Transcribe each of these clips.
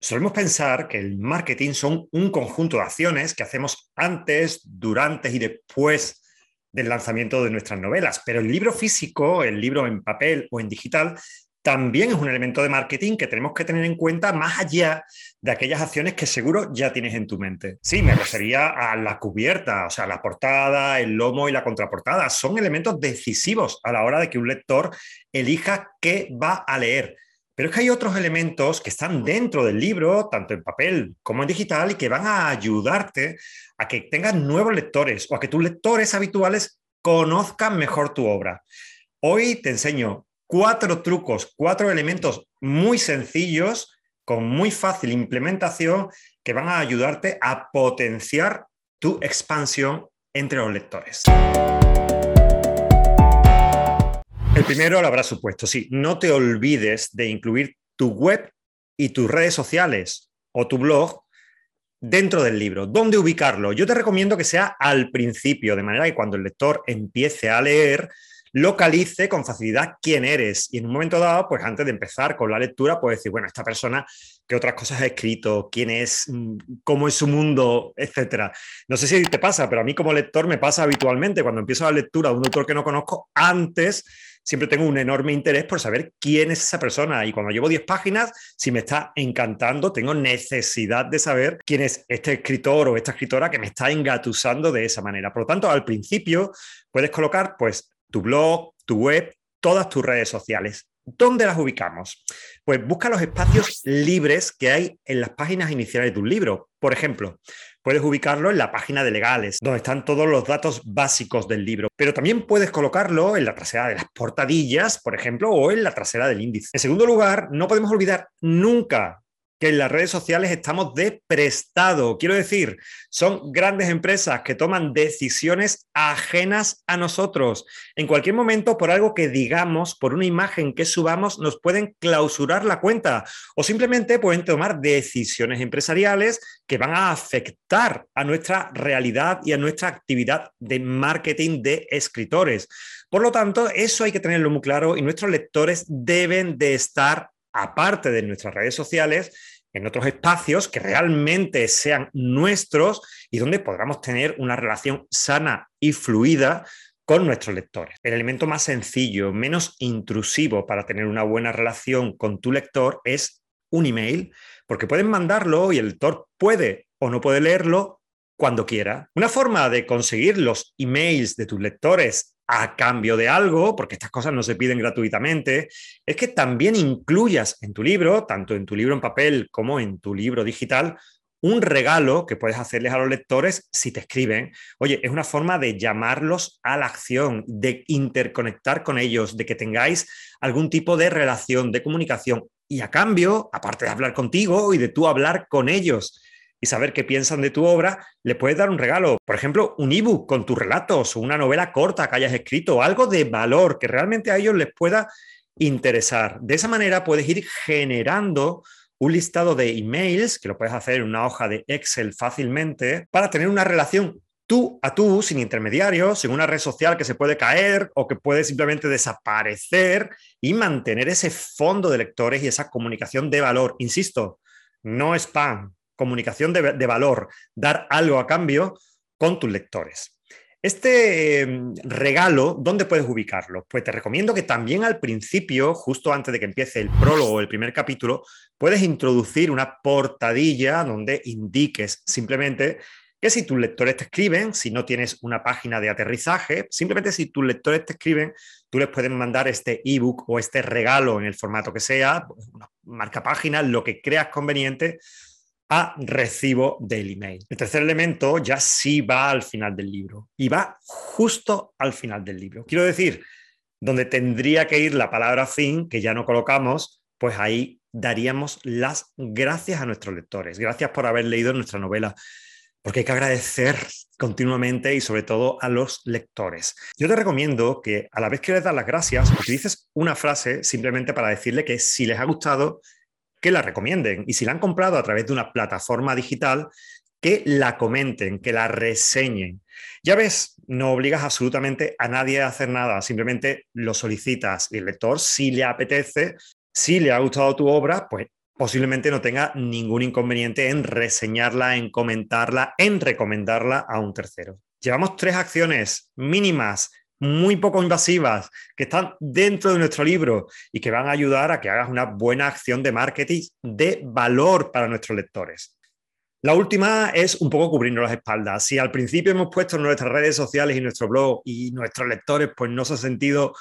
Solemos pensar que el marketing son un conjunto de acciones que hacemos antes, durante y después del lanzamiento de nuestras novelas, pero el libro físico, el libro en papel o en digital, también es un elemento de marketing que tenemos que tener en cuenta más allá de aquellas acciones que seguro ya tienes en tu mente. Sí, me refería a la cubierta, o sea, la portada, el lomo y la contraportada. Son elementos decisivos a la hora de que un lector elija qué va a leer. Pero es que hay otros elementos que están dentro del libro, tanto en papel como en digital, y que van a ayudarte a que tengas nuevos lectores o a que tus lectores habituales conozcan mejor tu obra. Hoy te enseño cuatro trucos, cuatro elementos muy sencillos, con muy fácil implementación, que van a ayudarte a potenciar tu expansión entre los lectores. El primero lo habrá supuesto, sí, no te olvides de incluir tu web y tus redes sociales o tu blog dentro del libro. ¿Dónde ubicarlo? Yo te recomiendo que sea al principio, de manera que cuando el lector empiece a leer, localice con facilidad quién eres. Y en un momento dado, pues antes de empezar con la lectura, puedes decir, bueno, esta persona, ¿qué otras cosas ha escrito? ¿Quién es? Mm, ¿Cómo es su mundo? Etcétera. No sé si te pasa, pero a mí como lector me pasa habitualmente cuando empiezo la lectura de un autor que no conozco, antes siempre tengo un enorme interés por saber quién es esa persona. Y cuando llevo 10 páginas, si me está encantando, tengo necesidad de saber quién es este escritor o esta escritora que me está engatusando de esa manera. Por lo tanto, al principio puedes colocar pues tu blog, tu web, todas tus redes sociales. ¿Dónde las ubicamos? Pues busca los espacios libres que hay en las páginas iniciales de tu libro. Por ejemplo, puedes ubicarlo en la página de legales, donde están todos los datos básicos del libro, pero también puedes colocarlo en la trasera de las portadillas, por ejemplo, o en la trasera del índice. En segundo lugar, no podemos olvidar nunca que en las redes sociales estamos de prestado. Quiero decir, son grandes empresas que toman decisiones ajenas a nosotros. En cualquier momento, por algo que digamos, por una imagen que subamos, nos pueden clausurar la cuenta o simplemente pueden tomar decisiones empresariales que van a afectar a nuestra realidad y a nuestra actividad de marketing de escritores. Por lo tanto, eso hay que tenerlo muy claro y nuestros lectores deben de estar aparte de nuestras redes sociales, en otros espacios que realmente sean nuestros y donde podamos tener una relación sana y fluida con nuestros lectores. El elemento más sencillo, menos intrusivo para tener una buena relación con tu lector es un email, porque pueden mandarlo y el lector puede o no puede leerlo cuando quiera. Una forma de conseguir los emails de tus lectores a cambio de algo, porque estas cosas no se piden gratuitamente, es que también incluyas en tu libro, tanto en tu libro en papel como en tu libro digital, un regalo que puedes hacerles a los lectores si te escriben. Oye, es una forma de llamarlos a la acción, de interconectar con ellos, de que tengáis algún tipo de relación, de comunicación. Y a cambio, aparte de hablar contigo y de tú hablar con ellos y saber qué piensan de tu obra, le puedes dar un regalo. Por ejemplo, un ebook con tus relatos o una novela corta que hayas escrito, algo de valor que realmente a ellos les pueda interesar. De esa manera puedes ir generando un listado de emails, que lo puedes hacer en una hoja de Excel fácilmente, para tener una relación tú a tú, sin intermediarios, sin una red social que se puede caer o que puede simplemente desaparecer y mantener ese fondo de lectores y esa comunicación de valor. Insisto, no spam, comunicación de, valor, dar algo a cambio con tus lectores. Este em, regalo, ¿dónde puedes ubicarlo? Pues te recomiendo que también al principio, justo antes de que empiece el prólogo o el primer capítulo, puedes introducir una portadilla donde indiques simplemente que si tus lectores te escriben, si no tienes una página de aterrizaje, simplemente si tus lectores te escriben, tú les puedes mandar este ebook o este regalo en el formato que sea, una marca página, lo que creas conveniente a recibo del email. El tercer elemento ya sí va al final del libro y va justo al final del libro. Quiero decir, donde tendría que ir la palabra fin, que ya no colocamos, pues ahí daríamos las gracias a nuestros lectores. Gracias por haber leído nuestra novela, porque hay que agradecer continuamente y sobre todo a los lectores. Yo te recomiendo que a la vez que les das las gracias, utilices una frase simplemente para decirle que si les ha gustado, que la recomienden. Y si la han comprado a través de una plataforma digital, que la comenten, que la reseñen. Ya ves, no obligas absolutamente a nadie a hacer nada, simplemente lo solicitas y el lector, si le apetece, si le ha gustado tu obra, pues posiblemente no tenga ningún inconveniente en reseñarla, en comentarla, en recomendarla a un tercero. Llevamos tres acciones mínimas, muy poco invasivas, que están dentro de nuestro libro y que van a ayudar a que hagas una buena acción de marketing de valor para nuestros lectores. La última es un poco cubrirnos las espaldas. Si al principio hemos puesto en nuestras redes sociales y nuestro blog y nuestros lectores pues no se han sentido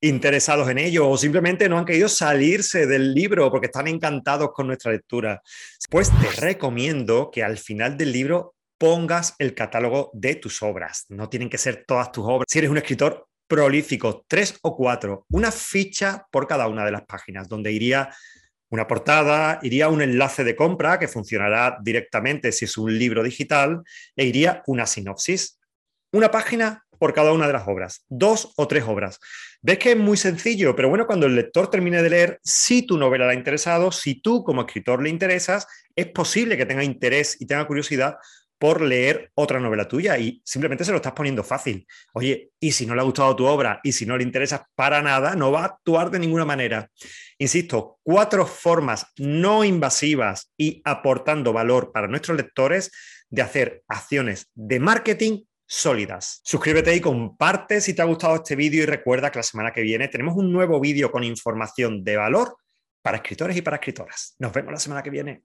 interesados en ello o simplemente no han querido salirse del libro porque están encantados con nuestra lectura, pues te recomiendo que al final del libro pongas el catálogo de tus obras. No tienen que ser todas tus obras. Si eres un escritor prolífico, tres o cuatro, una ficha por cada una de las páginas, donde iría una portada, iría un enlace de compra que funcionará directamente si es un libro digital, e iría una sinopsis. Una página por cada una de las obras, dos o tres obras. Ves que es muy sencillo, pero bueno, cuando el lector termine de leer, si tu novela le ha interesado, si tú como escritor le interesas, es posible que tenga interés y tenga curiosidad por leer otra novela tuya y simplemente se lo estás poniendo fácil. Oye, y si no le ha gustado tu obra y si no le interesa para nada, no va a actuar de ninguna manera. Insisto, cuatro formas no invasivas y aportando valor para nuestros lectores de hacer acciones de marketing sólidas. Suscríbete y comparte si te ha gustado este vídeo y recuerda que la semana que viene tenemos un nuevo vídeo con información de valor para escritores y para escritoras. Nos vemos la semana que viene.